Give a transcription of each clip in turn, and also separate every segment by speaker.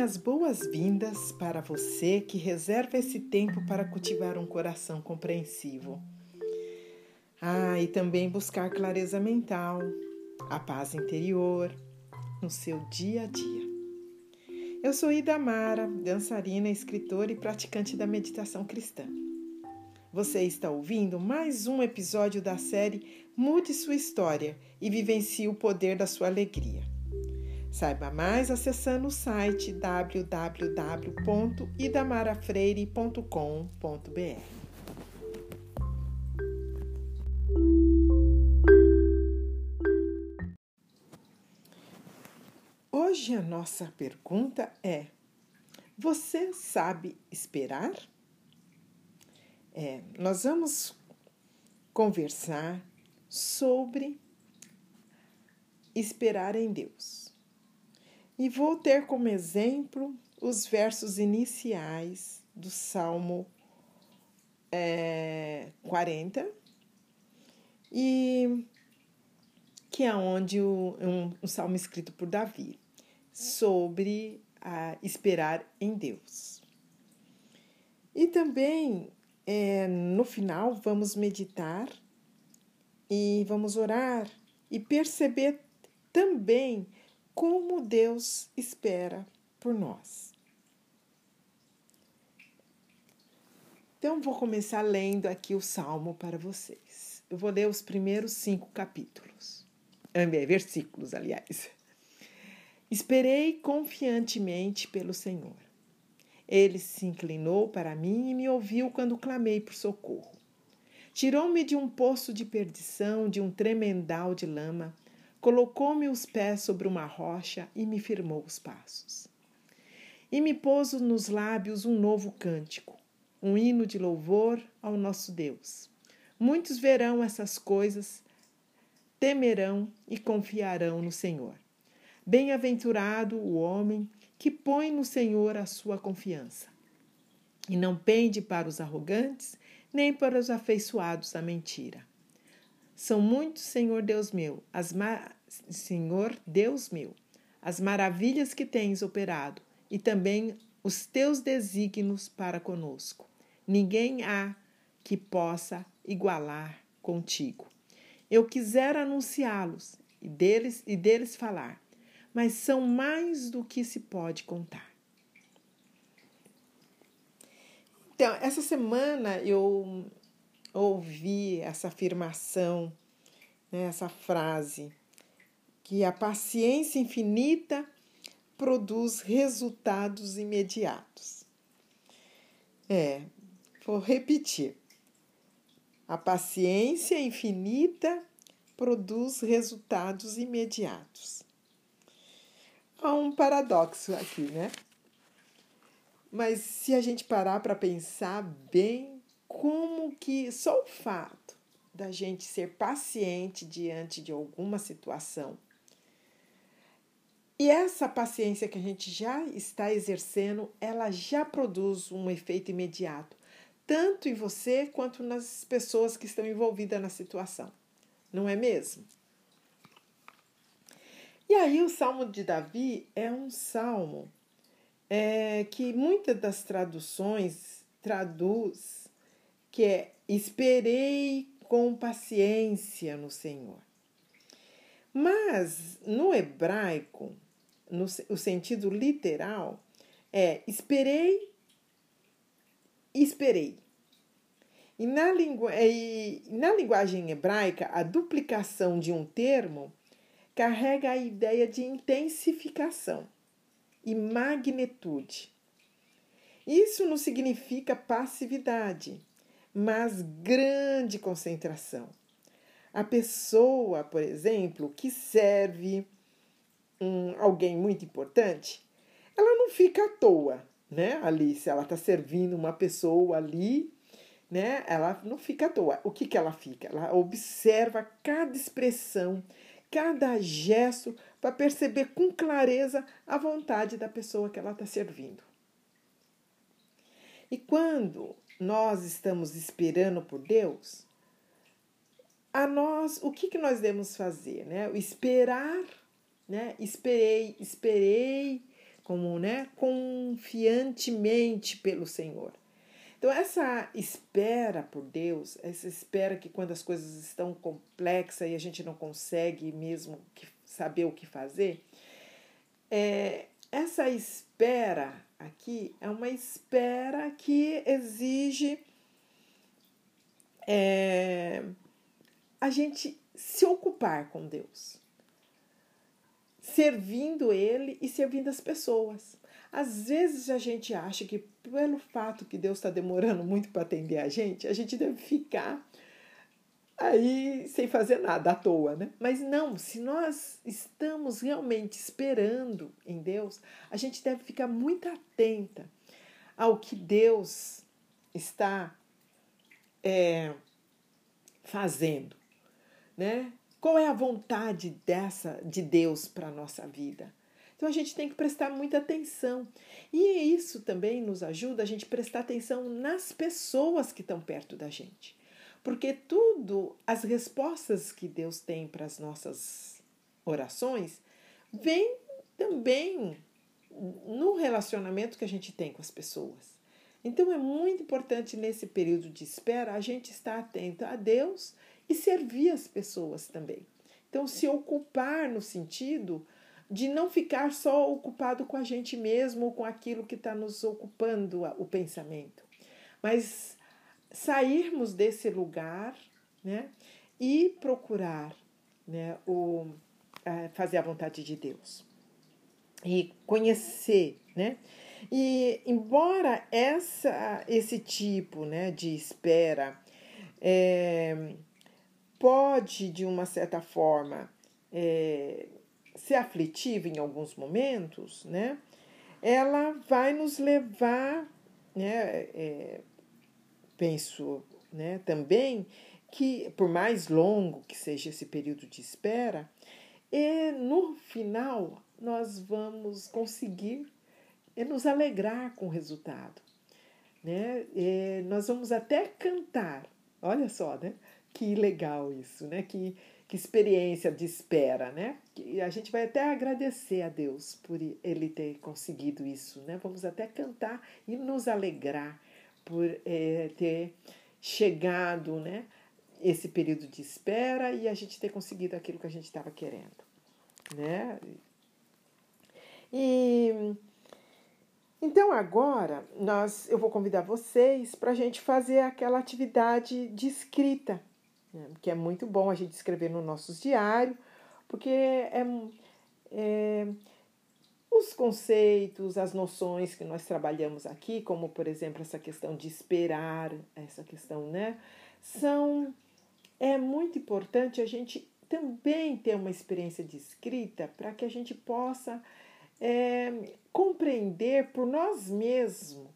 Speaker 1: minhas boas-vindas para você que reserva esse tempo para cultivar um coração compreensivo. Ah, e também buscar clareza mental, a paz interior no seu dia a dia. Eu sou Ida Mara, dançarina, escritora e praticante da meditação cristã. Você está ouvindo mais um episódio da série Mude Sua História e Vivencie o Poder da Sua Alegria. Saiba mais acessando o site www.idamarafreire.com.br. Hoje a nossa pergunta é: Você sabe esperar? É, nós vamos conversar sobre esperar em Deus. E vou ter como exemplo os versos iniciais do Salmo é, 40, e que é onde o, um, um salmo escrito por Davi sobre a esperar em Deus. E também é, no final vamos meditar e vamos orar e perceber também como Deus espera por nós. Então, vou começar lendo aqui o salmo para vocês. Eu vou ler os primeiros cinco capítulos, é, versículos, aliás. Esperei confiantemente pelo Senhor. Ele se inclinou para mim e me ouviu quando clamei por socorro. Tirou-me de um poço de perdição, de um tremendal de lama colocou-me os pés sobre uma rocha e me firmou os passos. E me pôs nos lábios um novo cântico, um hino de louvor ao nosso Deus. Muitos verão essas coisas, temerão e confiarão no Senhor. Bem-aventurado o homem que põe no Senhor a sua confiança e não pende para os arrogantes, nem para os afeiçoados à mentira. São muitos, Senhor Deus meu, as Senhor Deus meu, as maravilhas que tens operado e também os teus desígnios para conosco. Ninguém há que possa igualar contigo. Eu quisera anunciá-los e deles e deles falar, mas são mais do que se pode contar. Então, essa semana eu ouvi essa afirmação, né, essa frase, que a paciência infinita produz resultados imediatos. É, vou repetir. A paciência infinita produz resultados imediatos. Há um paradoxo aqui, né? Mas se a gente parar para pensar bem, como que só o fato da gente ser paciente diante de alguma situação e essa paciência que a gente já está exercendo, ela já produz um efeito imediato, tanto em você quanto nas pessoas que estão envolvidas na situação, não é mesmo? E aí, o Salmo de Davi é um salmo é, que muitas das traduções traduz que é esperei com paciência no Senhor. Mas no hebraico, no o sentido literal, é esperei, esperei. E na, lingu e na linguagem hebraica, a duplicação de um termo carrega a ideia de intensificação e magnitude. Isso não significa passividade, mas grande concentração. A pessoa, por exemplo, que serve um, alguém muito importante, ela não fica à toa, né? Ali, se ela está servindo uma pessoa ali, né? Ela não fica à toa. O que, que ela fica? Ela observa cada expressão, cada gesto, para perceber com clareza a vontade da pessoa que ela está servindo. E quando nós estamos esperando por Deus, a nós, o que, que nós devemos fazer? Né? Esperar, né? esperei, esperei como, né, confiantemente pelo Senhor. Então, essa espera por Deus, essa espera que quando as coisas estão complexas e a gente não consegue mesmo saber o que fazer, é, essa espera aqui é uma espera que exige é, a gente se ocupar com Deus, servindo Ele e servindo as pessoas. Às vezes a gente acha que pelo fato que Deus está demorando muito para atender a gente, a gente deve ficar aí sem fazer nada à toa, né? Mas não, se nós estamos realmente esperando em Deus, a gente deve ficar muito atenta ao que Deus está é, fazendo, né? Qual é a vontade dessa de Deus para a nossa vida? Então a gente tem que prestar muita atenção. E isso também nos ajuda a gente prestar atenção nas pessoas que estão perto da gente. Porque tudo, as respostas que Deus tem para as nossas orações, vem também no relacionamento que a gente tem com as pessoas. Então é muito importante nesse período de espera a gente estar atento a Deus e servir as pessoas também. Então, se ocupar no sentido de não ficar só ocupado com a gente mesmo, com aquilo que está nos ocupando o pensamento, mas sairmos desse lugar né, e procurar né, o, fazer a vontade de Deus e conhecer, né? E embora essa, esse tipo né, de espera é, pode, de uma certa forma, é, ser aflitiva em alguns momentos, né? Ela vai nos levar, né? É, penso, né? Também que por mais longo que seja esse período de espera, e no final nós vamos conseguir nos alegrar com o resultado, né? E nós vamos até cantar. Olha só, né? Que legal isso, né? Que que experiência de espera, né? E a gente vai até agradecer a Deus por ele ter conseguido isso, né? Vamos até cantar e nos alegrar por é, ter chegado, né? Esse período de espera e a gente ter conseguido aquilo que a gente estava querendo, né? E então agora nós, eu vou convidar vocês para a gente fazer aquela atividade de escrita né? que é muito bom a gente escrever no nossos diário, porque é, é, os conceitos, as noções que nós trabalhamos aqui, como por exemplo essa questão de esperar, essa questão, né, são é muito importante a gente também ter uma experiência de escrita para que a gente possa é, compreender por nós mesmos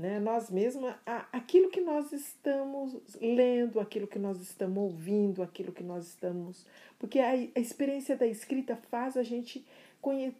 Speaker 1: né? Nós mesmos, aquilo que nós estamos lendo, aquilo que nós estamos ouvindo, aquilo que nós estamos. Porque a, a experiência da escrita faz a gente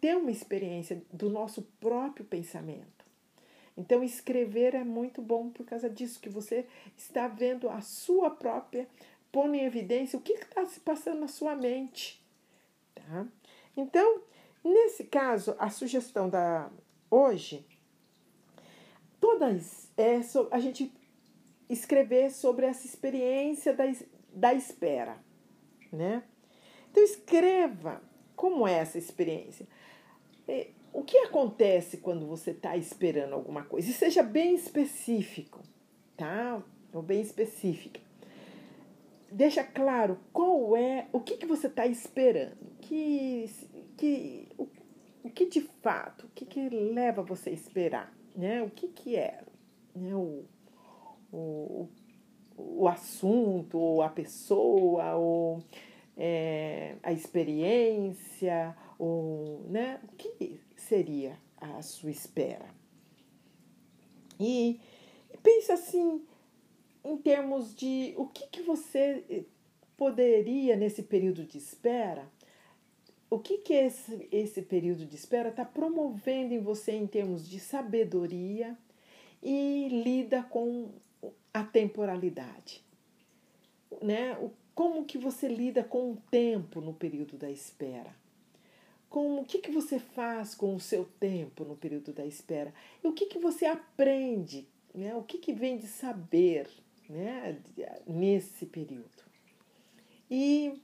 Speaker 1: ter uma experiência do nosso próprio pensamento. Então, escrever é muito bom por causa disso, que você está vendo a sua própria, pondo em evidência o que está se passando na sua mente. Tá? Então, nesse caso, a sugestão da hoje todas é, so, a gente escrever sobre essa experiência da, da espera, né? Então escreva como é essa experiência. É, o que acontece quando você está esperando alguma coisa? E seja bem específico, tá? Ou bem específica. Deixa claro qual é, o que, que você está esperando, que, que, o, o que de fato, o que, que leva você a esperar né? O que, que é né? o, o, o assunto, ou a pessoa, ou a experiência, ou, né? O que seria a sua espera? E pensa assim, em termos de o que, que você poderia, nesse período de espera, o que, que esse, esse período de espera está promovendo em você em termos de sabedoria e lida com a temporalidade? Né? O, como que você lida com o tempo no período da espera? com o que, que você faz com o seu tempo no período da espera? E o que, que você aprende? Né? O que, que vem de saber né? nesse período? E,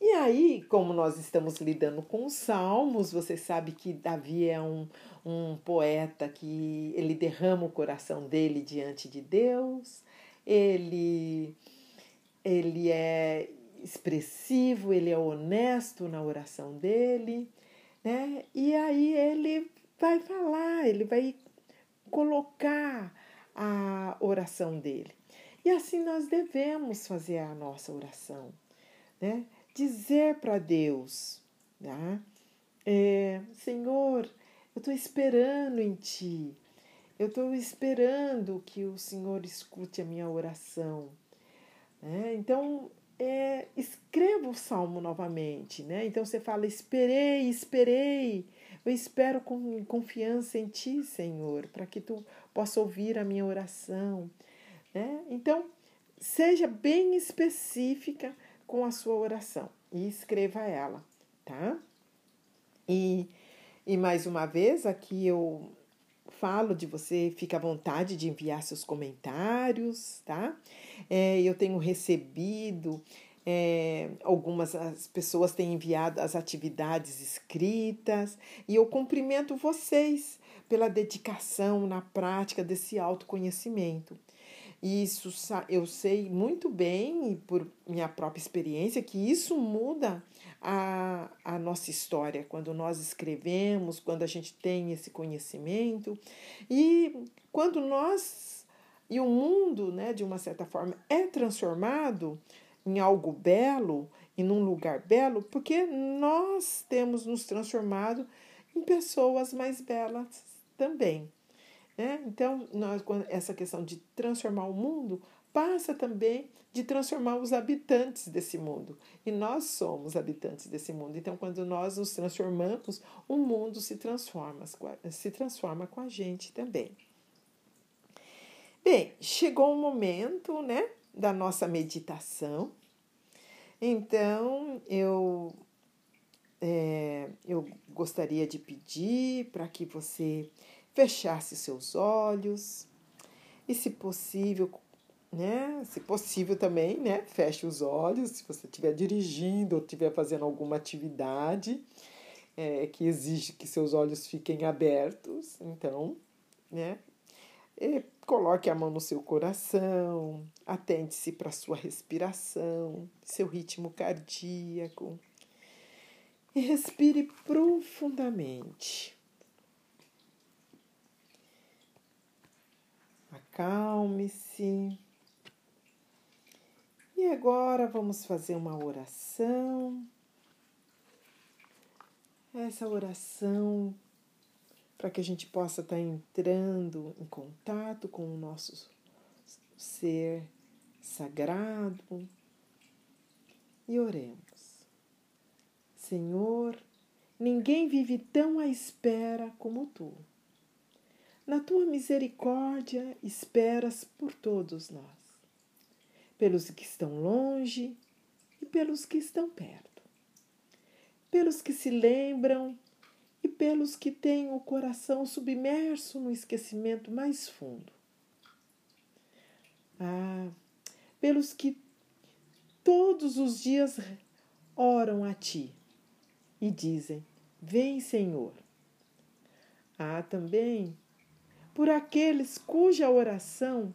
Speaker 1: e aí, como nós estamos lidando com os salmos, você sabe que Davi é um, um poeta que ele derrama o coração dele diante de Deus, ele, ele é expressivo, ele é honesto na oração dele, né? E aí ele vai falar, ele vai colocar a oração dele. E assim nós devemos fazer a nossa oração, né? Dizer para Deus, tá? É, Senhor, eu estou esperando em Ti, eu estou esperando que o Senhor escute a minha oração. Né? Então, é, escreva o salmo novamente, né? Então você fala: esperei, esperei, eu espero com confiança em ti, Senhor, para que tu possa ouvir a minha oração, né? Então, seja bem específica com a sua oração e escreva ela, tá? E, e mais uma vez, aqui eu falo de você, fica à vontade de enviar seus comentários, tá? É, eu tenho recebido, é, algumas as pessoas têm enviado as atividades escritas e eu cumprimento vocês pela dedicação na prática desse autoconhecimento. Isso eu sei muito bem, e por minha própria experiência, que isso muda a, a nossa história quando nós escrevemos, quando a gente tem esse conhecimento e quando nós e o mundo, né, de uma certa forma, é transformado em algo belo e num lugar belo, porque nós temos nos transformado em pessoas mais belas também. Né? Então, nós, essa questão de transformar o mundo passa também de transformar os habitantes desse mundo. E nós somos habitantes desse mundo. Então, quando nós nos transformamos, o mundo se transforma, se transforma com a gente também. Bem, chegou o momento, né, da nossa meditação. Então, eu é, eu gostaria de pedir para que você fechasse seus olhos e, se possível, né? Se possível também, né? Feche os olhos se você estiver dirigindo ou estiver fazendo alguma atividade é, que exige que seus olhos fiquem abertos. Então, né? E coloque a mão no seu coração, atente-se para sua respiração, seu ritmo cardíaco. E respire profundamente. Acalme-se. E agora vamos fazer uma oração. Essa oração para que a gente possa estar tá entrando em contato com o nosso ser sagrado. E oremos. Senhor, ninguém vive tão à espera como tu. Na tua misericórdia esperas por todos nós, pelos que estão longe e pelos que estão perto, pelos que se lembram e pelos que têm o coração submerso no esquecimento mais fundo. Ah, pelos que todos os dias oram a ti e dizem: Vem, Senhor. Há ah, também por aqueles cuja oração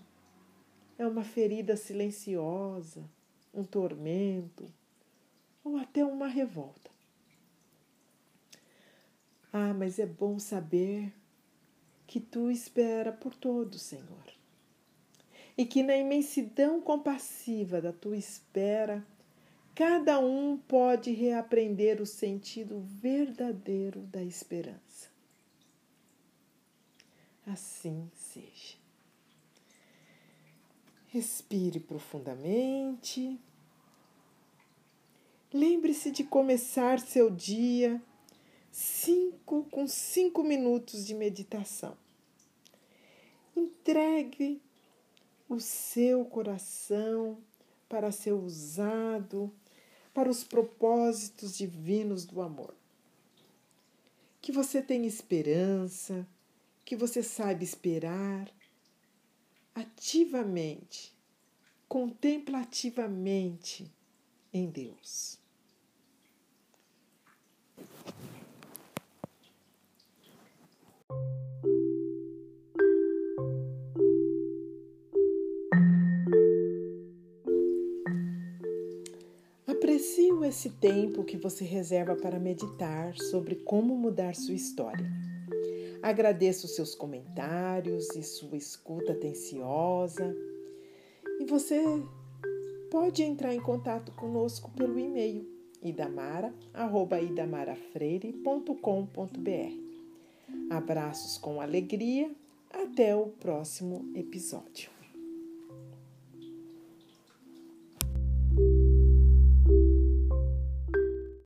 Speaker 1: é uma ferida silenciosa, um tormento ou até uma revolta. Ah, mas é bom saber que tu espera por todos, Senhor, e que na imensidão compassiva da tua espera, cada um pode reaprender o sentido verdadeiro da esperança assim seja. Respire profundamente. Lembre-se de começar seu dia cinco, com cinco minutos de meditação. Entregue o seu coração para ser usado para os propósitos divinos do amor. Que você tenha esperança, que você saiba esperar ativamente, contemplativamente em Deus. Aprecio esse tempo que você reserva para meditar sobre como mudar sua história. Agradeço seus comentários e sua escuta atenciosa. E você pode entrar em contato conosco pelo e-mail idamara@idamarafreire.com.br. Abraços com alegria. Até o próximo episódio.